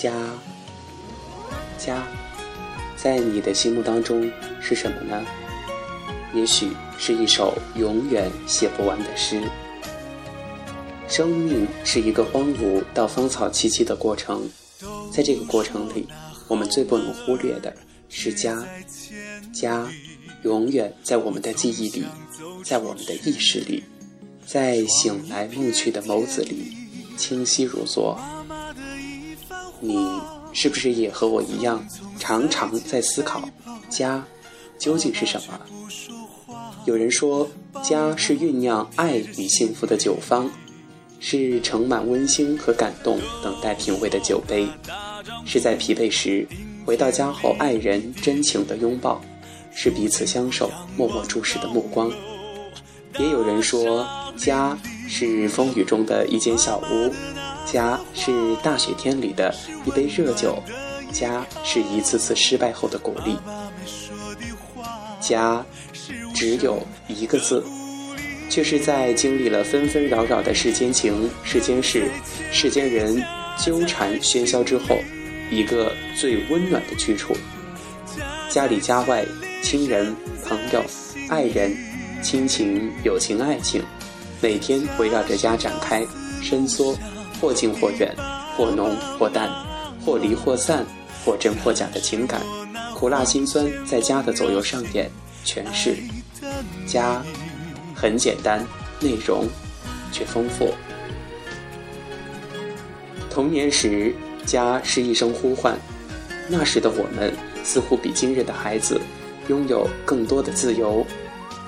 家，家，在你的心目当中是什么呢？也许是一首永远写不完的诗。生命是一个荒芜到芳草萋萋的过程，在这个过程里，我们最不能忽略的是家。家，永远在我们的记忆里，在我们的意识里，在醒来梦去的眸子里，清晰如昨。你是不是也和我一样，常常在思考，家究竟是什么？有人说，家是酝酿爱与幸福的酒方。是盛满温馨和感动，等待品味的酒杯；是在疲惫时回到家后，爱人真情的拥抱；是彼此相守、默默注视的目光。也有人说，家是风雨中的一间小屋，家是大雪天里的一杯热酒，家是一次次失败后的鼓励。家，只有一个字。却是在经历了纷纷扰扰的世间情、世间事、世间人纠缠喧嚣之后，一个最温暖的去处。家里家外，亲人、朋友、爱人、亲情、友情、爱情，每天围绕着家展开、伸缩，或近或远，或浓或淡，或离或散，或真或假的情感，苦辣辛酸，在家的左右上演，全是家。很简单，内容却丰富。童年时，家是一声呼唤，那时的我们似乎比今日的孩子拥有更多的自由。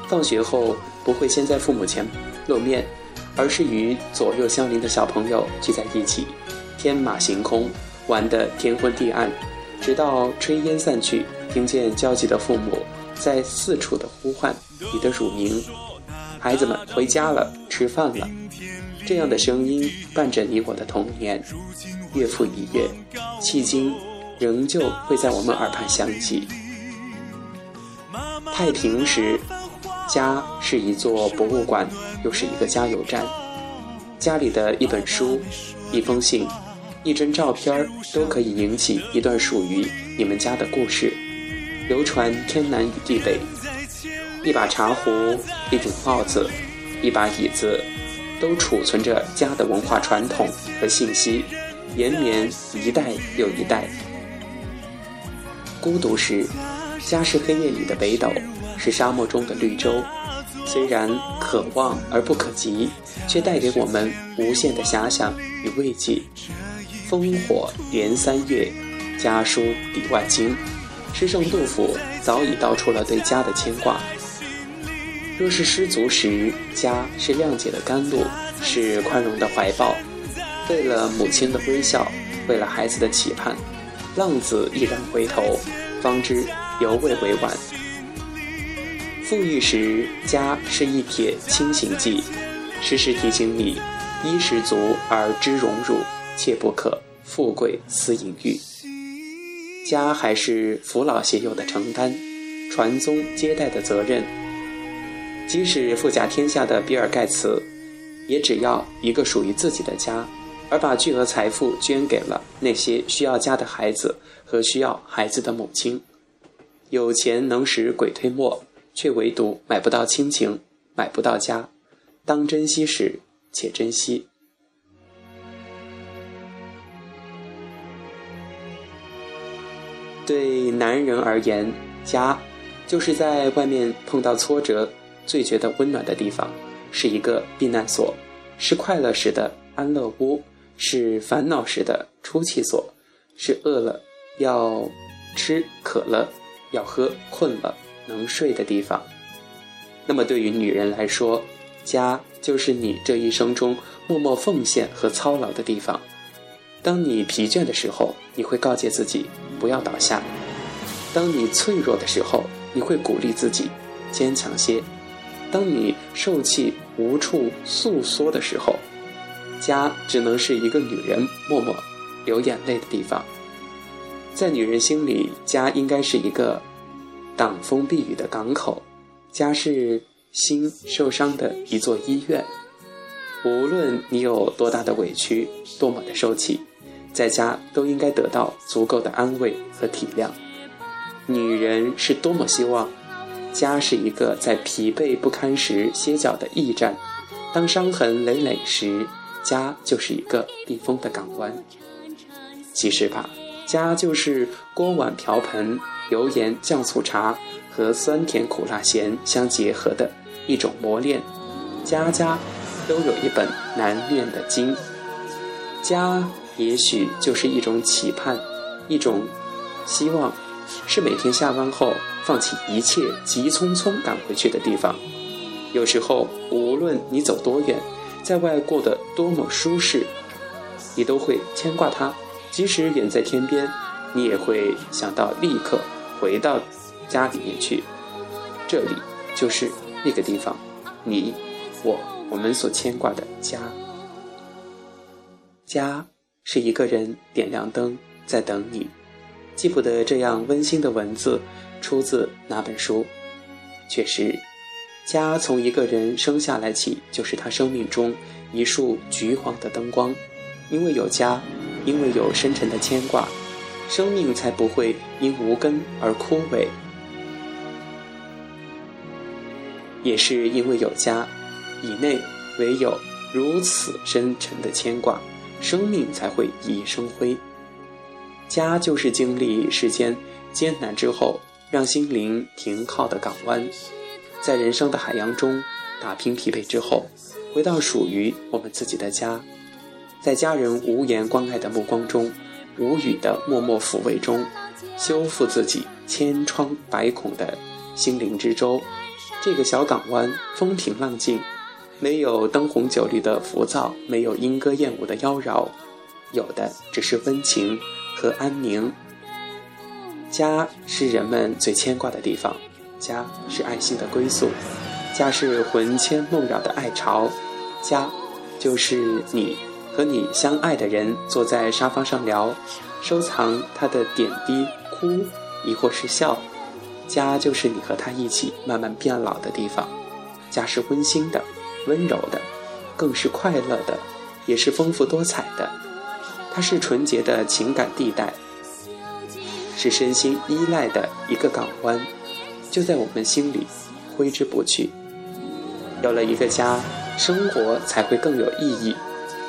放学后不会先在父母前露面，而是与左右相邻的小朋友聚在一起，天马行空，玩得天昏地暗，直到炊烟散去，听见焦急的父母在四处的呼唤你的乳名。孩子们回家了，吃饭了。这样的声音伴着你我的童年，月复一月，迄今仍旧会在我们耳畔响起。太平时，家是一座博物馆，又是一个加油站。家里的一本书、一封信、一张照片都可以引起一段属于你们家的故事，流传天南与地北。一把茶壶，一顶帽子，一把椅子，都储存着家的文化传统和信息，延绵一代又一代。孤独时，家是黑夜里的北斗，是沙漠中的绿洲。虽然可望而不可及，却带给我们无限的遐想与慰藉。烽火连三月，家书抵万金。诗圣杜甫早已道出了对家的牵挂。若是失足时，家是谅解的甘露，是宽容的怀抱。为了母亲的微笑，为了孩子的期盼，浪子毅然回头，方知犹未为晚。富裕时，家是一帖清醒剂，时时提醒你：衣食足而知荣辱，切不可富贵思淫欲。家还是扶老携幼的承担，传宗接代的责任。即使富甲天下的比尔盖茨，也只要一个属于自己的家，而把巨额财富捐给了那些需要家的孩子和需要孩子的母亲。有钱能使鬼推磨，却唯独买不到亲情，买不到家。当珍惜时，且珍惜。对男人而言，家就是在外面碰到挫折。最觉得温暖的地方，是一个避难所，是快乐时的安乐屋，是烦恼时的出气所，是饿了要吃、渴了要喝、困了能睡的地方。那么，对于女人来说，家就是你这一生中默默奉献和操劳的地方。当你疲倦的时候，你会告诫自己不要倒下；当你脆弱的时候，你会鼓励自己坚强些。当你受气无处诉说的时候，家只能是一个女人默默流眼泪的地方。在女人心里，家应该是一个挡风避雨的港口，家是心受伤的一座医院。无论你有多大的委屈，多么的受气，在家都应该得到足够的安慰和体谅。女人是多么希望，家是一个在疲惫不堪时歇脚的驿站，当伤痕累累时，家就是一个避风的港湾。其实吧，家就是锅碗瓢盆、油盐酱醋茶和酸甜苦辣咸相结合的一种磨练。家家都有一本难念的经，家也许就是一种期盼，一种希望。是每天下班后放弃一切，急匆匆赶回去的地方。有时候，无论你走多远，在外过得多么舒适，你都会牵挂它。即使远在天边，你也会想到立刻回到家里面去。这里就是那个地方，你、我、我们所牵挂的家。家是一个人点亮灯，在等你。记不得这样温馨的文字出自哪本书。确实，家从一个人生下来起，就是他生命中一束橘黄的灯光。因为有家，因为有深沉的牵挂，生命才不会因无根而枯萎。也是因为有家，以内唯有如此深沉的牵挂，生命才会熠熠生辉。家就是经历世间艰难之后，让心灵停靠的港湾，在人生的海洋中打拼疲惫之后，回到属于我们自己的家，在家人无言关爱的目光中，无语的默默抚慰中，修复自己千疮百孔的心灵之舟。这个小港湾风平浪静，没有灯红酒绿的浮躁，没有莺歌燕舞的妖娆，有的只是温情。和安宁，家是人们最牵挂的地方，家是爱心的归宿，家是魂牵梦绕的爱巢，家就是你和你相爱的人坐在沙发上聊，收藏他的点滴，哭亦或是笑，家就是你和他一起慢慢变老的地方，家是温馨的、温柔的，更是快乐的，也是丰富多彩的。它是纯洁的情感地带，是身心依赖的一个港湾，就在我们心里挥之不去。有了一个家，生活才会更有意义；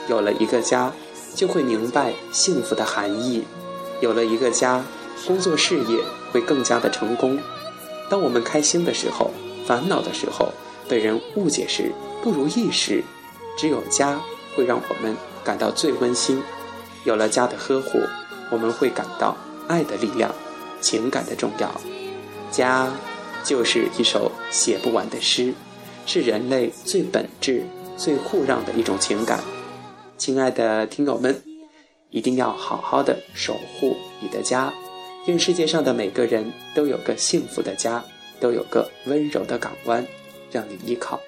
有了一个家，就会明白幸福的含义；有了一个家，工作事业会更加的成功。当我们开心的时候，烦恼的时候，被人误解时，不如意时，只有家会让我们感到最温馨。有了家的呵护，我们会感到爱的力量，情感的重要。家就是一首写不完的诗，是人类最本质、最互让的一种情感。亲爱的听友们，一定要好好的守护你的家，愿世界上的每个人都有个幸福的家，都有个温柔的港湾，让你依靠。